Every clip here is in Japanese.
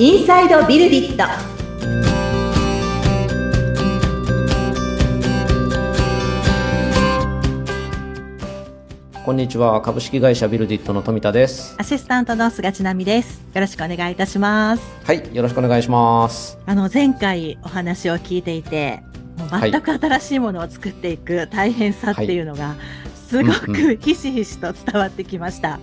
インサイドビルディット。こんにちは。株式会社ビルディットの富田です。アシスタントの菅千奈美です。よろしくお願いいたします。はい。よろしくお願いします。あの、前回お話を聞いていて、もう全く新しいものを作っていく大変さっていうのが、すごうんくひしひしと伝わってきました。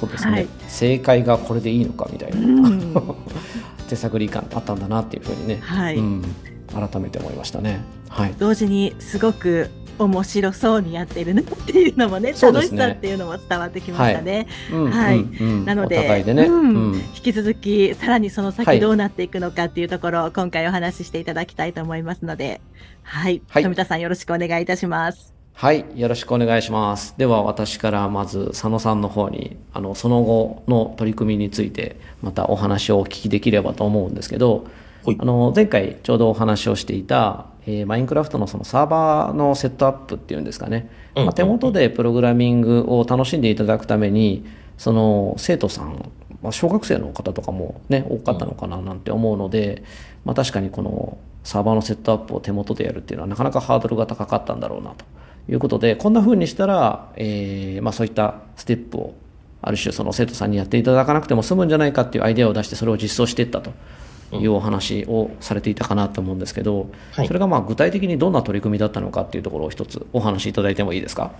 そうですね、はい。正解がこれでいいのかみたいな、うん。手探り感あったんだなっていうふうにね、はい。うん、改めて思いましたね。はい。同時にすごく面白そうにやっているなっていうのもね、楽しさっていうのも伝わってきましたね。うんはいなのでね、うん。うん。引き続き、さらにそのはい。先どうなっていくのかっていうところを今回お話ししていただきたいと思いますので、はい。はい。富田さんよろしくお願いいたします。はい、よろしくお願いします。では私からまず佐野さんの方にあのその後の取り組みについてまたお話をお聞きできればと思うんですけど、はい。あの前回ちょうどお話をしていた、えーマインクラフトのそのサーバーのセットアップっていうんですかね、うん。まあ、手元でプログラミングを楽しんでいただくためにその生徒さん、まあ、小学生の方とかもね多かったのかななんて思うので、まあ、確かにこのサーバーのセットアップを手元でやるっていうのはなかなかハードルが高かったんだろうなということでこんな風にしたら、えーまあ、そういったステップをある種その生徒さんにやっていただかなくても済むんじゃないかっていうアイデアを出してそれを実装していったというお話をされていたかなと思うんですけど、はい。それがまあ具体的にどんな取り組みだったのかっていうところを一つお話しいただいてもいいですか？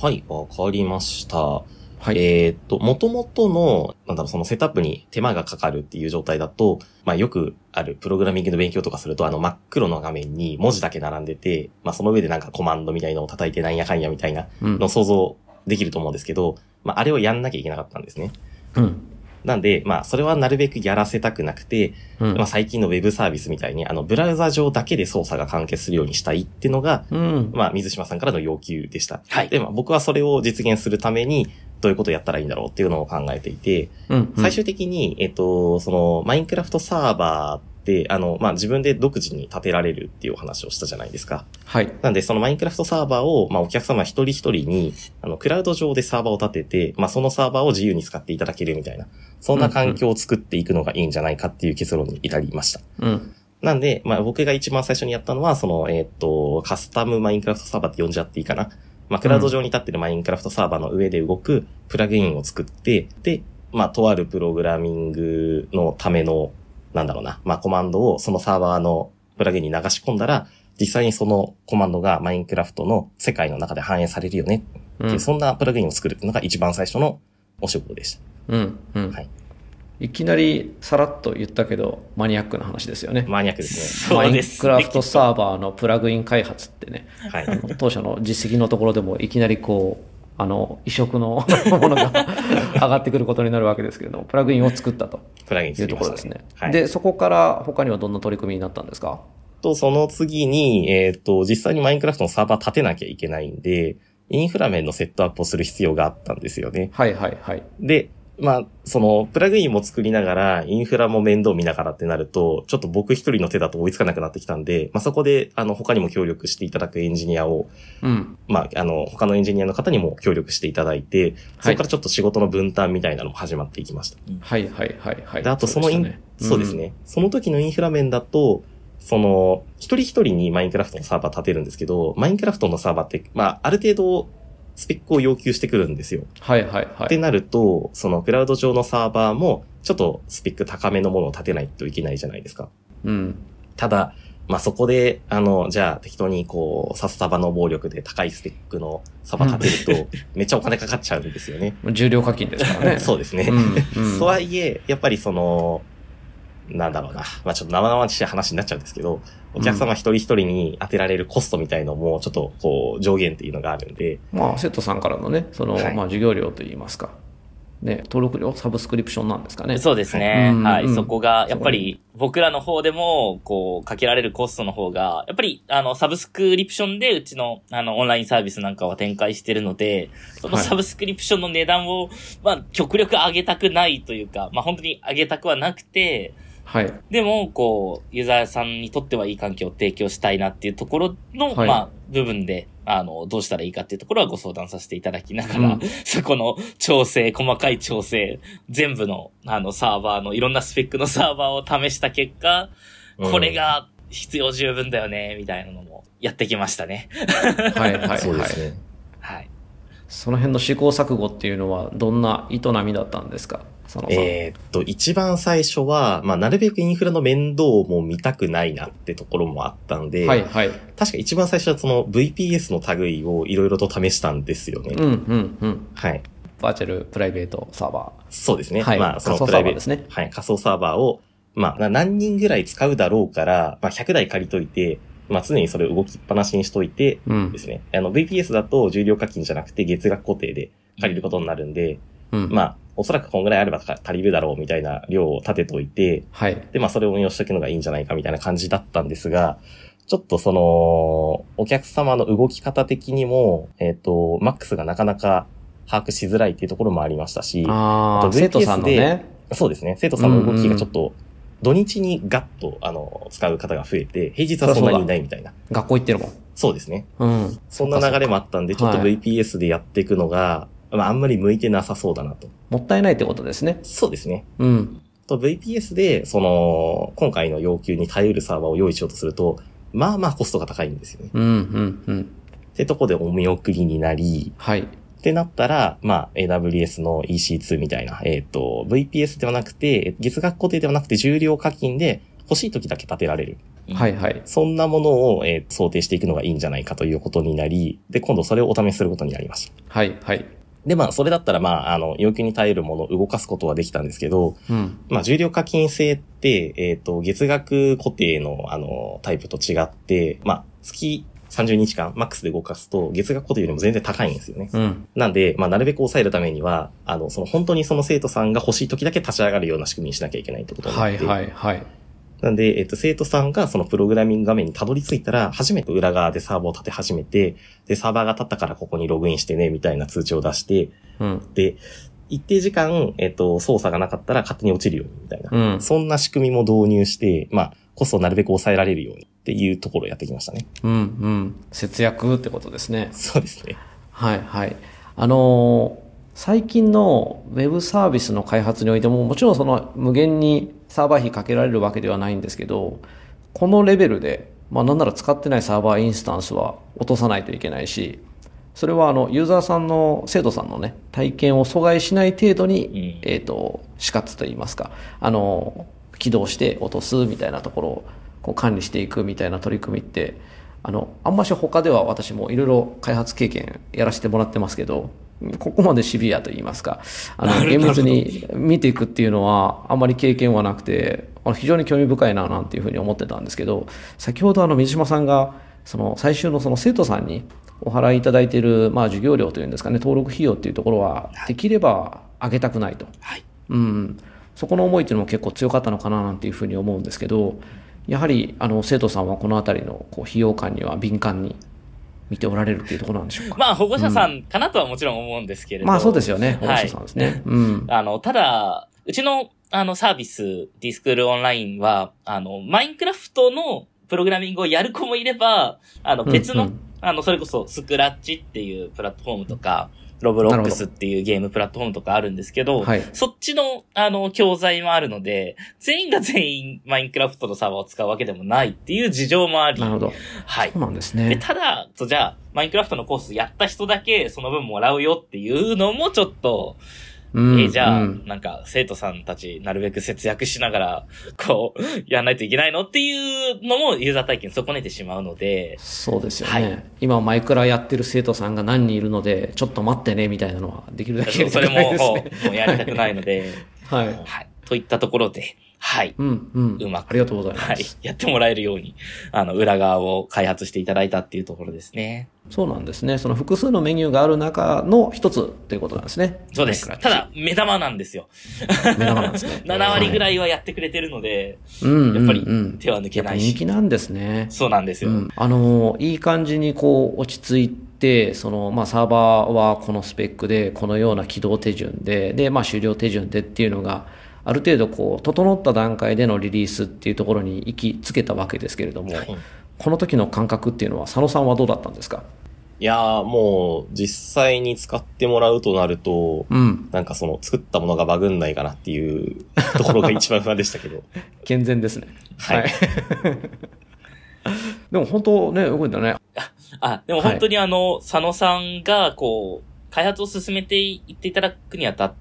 はい、わかりました。はい、えーっと、元々の、なんだろう、そのセットアップに手間がかかるっていう状態だと、まあよくあるプログラミングの勉強とかすると、あの真っ黒の画面に文字だけ並んでて、まあその上でなんかコマンドみたいのを叩いてなんやかんやみたいなうん。のを想像できると思うんですけど、まああれをやんなきゃいけなかったんですね。うん。なんで、まあそれはなるべくやらせたくなくて、うん。まあ最近のウェブサービスみたいに、あのブラウザ上だけで操作が完結するようにしたいっていうのが、うん。まあ、水島さんからの要求でした。はい。で、まあ、僕はそれを実現するために、どういうことをやったらいいんだろうっていうのを考えていて、うん最終的に、えっと、その、マインクラフトサーバーって、あの、まあ、自分で独自に立てられるっていうお話をしたじゃないですか。はいなんで、そのマインクラフトサーバーを、まあ、お客様一人一人に、あの、クラウド上でサーバーを立てて、まあ、そのサーバーを自由に使っていただけるみたいな、そんな環境を作っていくのがいいんじゃないかっていう結論に至りました。うんなんで、まあ僕が一番最初にやったのは、その、えーっと、カスタムマインクラフトサーバーって呼んじゃっていいかな。まあクラウド上に立ってるマインクラフトサーバーの上で動くプラグインを作って、で、まあとあるプログラミングのための、なんだろうな、まあコマンドをそのサーバーのプラグインに流し込んだら、実際にそのコマンドがマインクラフトの世界の中で反映されるよねっていう、うん。そんなプラグインを作るっていうのが一番最初のお仕事でした。うんうん。はいいきなりさらっと言ったけどマニアックな話ですよねマニアックですね。マインクラフトサーバーのプラグイン開発ってねはい。あの当初の実績のところでもいきなりこうあの異色のものが 上がってくることになるわけですけれどもプラグインを作ったとプラグインいうところですね。はい。でそこから他にはどんな取り組みになったんですか？と、その次に、えっ、と、実際にマインクラフトのサーバー立てなきゃいけないんで、インフラ面のセットアップをする必要があったんですよね。はいはいはいで、まあ、その、プラグインも作りながら、インフラも面倒見ながらってなると、ちょっと僕一人の手だと追いつかなくなってきたんで、まあそこで、あの、他にも協力していただくエンジニアを、うん。まあ、あの、他のエンジニアの方にも協力していただいて、そはい。こからちょっと仕事の分担みたいなのも始まっていきました。はいはいはいはい。で、あとそのイン、でそうですね。その時のインフラ面だと、その、一人一人にマインクラフトのサーバー立てるんですけど、マインクラフトのサーバーって、まあ、ある程度、スペックを要求してくるんですよ。はいはいはいってなると、そのクラウド上のサーバーも、ちょっとスペック高めのものを立てないといけないじゃないですか。うんただ、まあ、そこで、あの、じゃあ適当にこう、サスタバの暴力で高いスペックのサーバー立てると、めっちゃお金かかっちゃうんですよね。重量課金ですからね そうですね。うんうん とはいえ、やっぱりその、なんだろうな。まあちょっと生々しい話になっちゃうんですけど、お客様一人一人に当てられるコストみたいのも、ちょっとこう、上限っていうのがあるんで、まあ、生徒さんからのね、その、はいまあ、授業料といいますか、ね、登録料、サブスクリプションなんですかね。そうですね。うんはい。うんそこが、やっぱり、僕らの方でも、こう、かけられるコストの方が、やっぱり、あの、サブスクリプションで、うちの、あの、オンラインサービスなんかは展開してるので、そのはいサブスクリプションの値段を、まあ、極力上げたくないというか、まあ、本当に上げたくはなくて、はい。でも、こう、ユーザーさんにとってはいい環境を提供したいなっていうところの、はいまあ、部分で、ああの、どうしたらいいかっていうところはご相談させていただきながら、うんそこの調整、細かい調整、全部の、あの、サーバーの、いろんなスペックのサーバーを試した結果、これが必要十分だよね、みたいなのもやってきましたね。はいはいはい。そうですね。はい。その辺の試行錯誤っていうのはどんな営みだったんですか？その。えーっと、一番最初は、まあ、なるべくインフラの面倒も見たくないなってところもあったんで、はいはい。確か一番最初はその VPS の類をいろいろと試したんですよね。うんうんうん。はい。バーチャルプライベートサーバそうですね。はいまあ、そのプライベートですねはい。仮想サーバーを、まあ、な何人ぐらい使うだろうから、まあ、100台借りといて、まあ、常にそれを動きっぱなしにしといて、ー。うんで。すね。あの、VPS だと重量課金じゃなくて月額固定で借りることになるんで、うん。まあ、おそらくこんぐらいあれば足りるだろうみたいな量を立てといて、はい。で、まあ、それを運用しておくのがいいんじゃないかみたいな感じだったんですが、ちょっとその、お客様の動き方的にも、えっ、と、マックスがなかなか把握しづらいっていうところもありましたし、あとああ、生徒さんのね。そうですね、生徒さんの動きがちょっと、土日にガッと、あの、使う方が増えて、平日はそんなにいないみたいな。学校行ってるもん。そうですね。うん。そんな流れもあったんで、ちょっとはい VPS でやっていくのが、まあ、あんまり向いてなさそうだなと。もったいないってことですね。そうですね。うん。と VPS で、その、今回の要求に耐えうるサーバーを用意しようとすると、まあまあコストが高いんですよね。うん、うん、うん。ってとこでお見送りになり、はい。ってなったら、まあ、AWS の EC2 みたいな、えっ、と、VPS ではなくて、月額固定ではなくて重量課金で欲しい時だけ立てられる。はい、はい。そんなものを、えー想定していくのがいいんじゃないかということになり、で、今度それをお試しすることになりました。はい、はい。で、まあ、それだったら、まあ、あの、要求に耐えるものを動かすことはできたんですけど、うん。まあ、重量課金制って、えっ、と、月額固定の、あの、タイプと違って、まあ、月30日間、マックスで動かすと、月額固定よりも全然高いんですよね。うん。なんで、まあ、なるべく抑えるためには、あの、その、本当にその生徒さんが欲しい時だけ立ち上がるような仕組みにしなきゃいけないってことになはい、って、はい、はい。なんで、えっと、生徒さんがそのプログラミング画面にたどり着いたら、初めて裏側でサーバーを立て始めて、で、サーバーが立ったからここにログインしてね、みたいな通知を出して、うん。で、一定時間、えっと、操作がなかったら勝手に落ちるように、みたいな。うん。そんな仕組みも導入して、まあ、コストをなるべく抑えられるようにっていうところをやってきましたね。うん、うん。節約ってことですね。そうですね。はい、はい。あのー最近のウェブサービスの開発においても、もちろんその無限にサーバー費かけられるわけではないんですけど、このレベルで、まあなんなら使ってないサーバーインスタンスは落とさないといけないし、それはあの、ユーザーさんの、生徒さんのね、体験を阻害しない程度に、うん。えっ、と、死活といいますか、あの、起動して落とすみたいなところをこう管理していくみたいな取り組みって、あの、あんまし他では私もいろいろ開発経験やらせてもらってますけど、ここまでシビアと言いますか、あの、厳密に見ていくっていうのはあんまり経験はなくて、非常に興味深いななんていうふうに思ってたんですけど、先ほどあの水島さんが、その最終のその生徒さんにお払いいただいている、まあ授業料というんですかね、登録費用っていうところは、できれば上げたくないと。はい。うん、そこの思いっていうのも結構強かったのかななんていうふうに思うんですけど、やはりあの生徒さんはこのあたりのこう費用感には敏感に見ておられるっていうところなんでしょうか？まあ、保護者さんかなとはもちろん思うんですけれど。まあそうですよね、保護はい者さんですね。うん。あの、ただ、うちの、あの、サービス、ディスクールオンラインは、あの、マインクラフトのプログラミングをやる子もいれば、あの、別の、うんうんあの、それこそ、スクラッチっていうプラットフォームとか、ロブロックスっていうゲームプラットフォームとかあるんですけど、はいそっちの、あの、教材もあるので、全員が全員マインクラフトのサーバーを使うわけでもないっていう事情もあり、なるほど。はいそう。なんですで、ね。ただ、そうじゃあ、マインクラフトのコースやった人だけその分もらうよっていうのもちょっと、うんえーじゃあ、うんなんか、生徒さんたち、なるべく節約しながら、こう、やんないといけないのっていうのも、ユーザー体験損ねてしまうので、そうですよね。はい今マイクラやってる生徒さんが何人いるので、ちょっと待ってねみたいなのはできるだけそれも、もうやりたくないので、はい。はい。といったところで、はい。うん、うん。うまくありがとうございます。はい。やってもらえるように、あの、裏側を開発していただいたっていうところですね。そうなんですね。その複数のメニューがある中の一つということなんですね。そうです。ただ、目玉なんですよ。目玉なんですね。7割ぐらい。いはやってくれてるので、うん、やっぱり手は抜けないし。人気なんですね。そうなんですよ。うん、あのいい感じにこう落ち着いてその、まあ、サーバーはこのスペックでこのような起動手順でで、まあ、終了手順でっていうのがある程度こう整った段階でのリリースっていうところに行きつけたわけですけれども、はいこの時の感覚っていうのは佐野さんはどうだったんですか？いやーもう実際に使ってもらうとなると、うん。なんかその作ったものがバグんないかなっていうところが一番不安でしたけど。健全ですね。はい。でも本当ね、動いたね。あ、でも本当にあの、佐野さんが、こう、開発を進めていっていただくにあたって、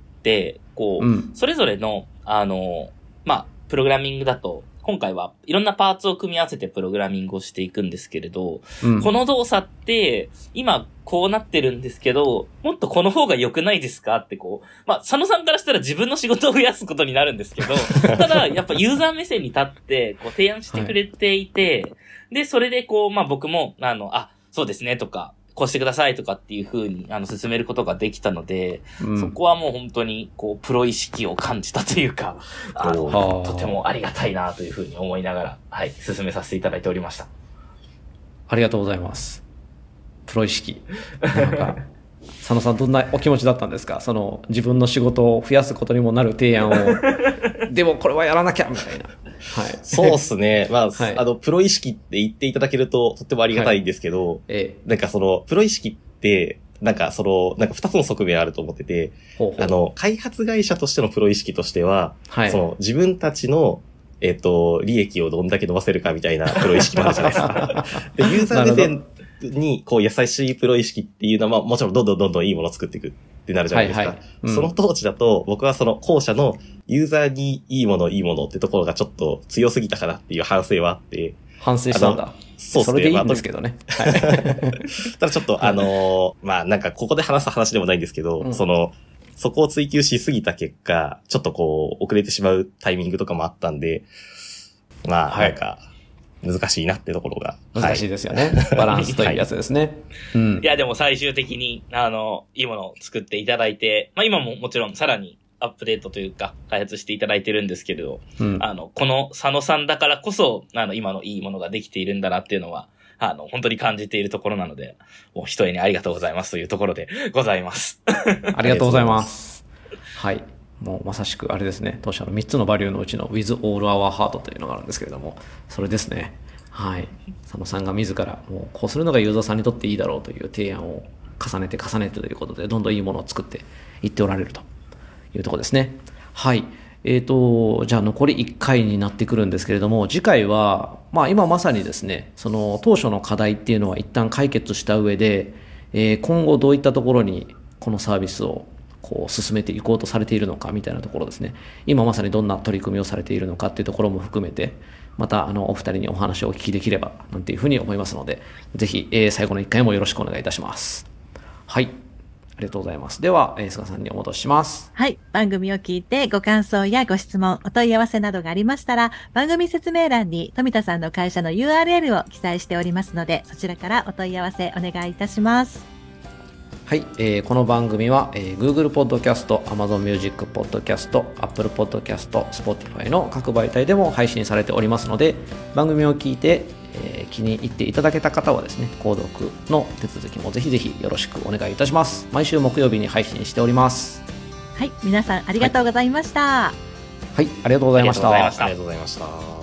こう、うん。それぞれの、あの、まあ、プログラミングだと、今回はいろんなパーツを組み合わせてプログラミングをしていくんですけれど、うん。この動作って、今こうなってるんですけど、もっとこの方が良くないですかってこう、まあ、佐野さんからしたら自分の仕事を増やすことになるんですけど、ただ、やっぱユーザー目線に立って、こう提案してくれていて、で、それでこう、まあ僕も、あの、あ、そうですねとか、こうしてくださいとかっていう風に、あの、進めることができたので、うんそこはもう本当に、こう、プロ意識を感じたというか、あの、はあとてもありがたいなという風に思いながら、はい、進めさせていただいておりました。ありがとうございます。プロ意識。なんか、佐野さんどんなお気持ちだったんですか？その自分の仕事を増やすことにもなる提案を、でもこれはやらなきゃみたいな。はい。そうっすね。まあ、はいあの、プロ意識って言っていただけるととってもありがたいんですけど、ええ、なんかその、プロ意識って、なんかその、なんか二つの側面あると思ってて、ほうほうあの、開発会社としてのプロ意識としては、はいそ。の、自分たちの、えっ、と、利益をどんだけ伸ばせるかみたいなプロ意識もあるじゃないですか。で、ユーザー目線に、こう、優しいプロ意識っていうのは、まあ、もちろんどんどんどんどんいいものを作っていくってなるじゃないですか。はいはいうんその当時だと、僕はその後者のユーザーにいいものいいものってところがちょっと強すぎたかなっていう反省はあって、反省したんだ。そうですね。それでいいまあんですけどね。はい。ただちょっと、あのーまあなんかここで話す話でもないんですけど、うんその、そこを追求しすぎた結果、ちょっとこう、遅れてしまうタイミングとかもあったんで、まあ、はいなんか、難しいなってところが。難しいでですよね。バランスというやつですね。うんい。や、でも最終的に、あの、いいものを作っていただいて、まあ今ももちろんさらにアップデートというか、開発していただいてるんですけれど、うん。あの、この佐野さんだからこそ、あの、今のいいものができているんだなっていうのは、あの、本当に感じているところなので、もう一重にありがとうございますというところでございます。ありがとうございます。はい。もうまさしくあれですね。当社の3つのバリューのうちの With All Our Heart というのがあるんですけれども、それですね。はい。佐野さんが自ら、もうこうするのがユーザーさんにとっていいだろうという提案を重ねて重ねてということで、どんどんいいものを作っていっておられるというとこですね。はい。えーと、じゃあ残り1回になってくるんですけれども、次回は、まあ今まさにですね、その当初の課題っていうのは一旦解決した上で、えー今後どういったところにこのサービスをこう進めていこうとされているのかみたいなところですね。今まさにどんな取り組みをされているのかっていうところも含めて、またあのお二人にお話をお聞きできればなんていうふうに思いますので、ぜひ、えー最後の1回もよろしくお願いいたします。はい。ありがとうございます。では、えー菅さんにお戻しします。はい。番組を聞いてご感想やご質問、お問い合わせなどがありましたら、番組説明欄に富田さんの会社の URL を記載しておりますので、そちらからお問い合わせお願いいたします。はい、えーこの番組は、えー Google Podcast、Amazon Music Podcast、Apple Podcast、Spotify の各媒体でも配信されておりますので、番組を聞いて、えー気に入っていただけた方はですね、購読の手続きもぜひぜひよろしくお願いいたします。毎週木曜日に配信しております。はい。皆さんありがとうございました。はい、ありがとうございました。ありがとうございましたありがとうございました。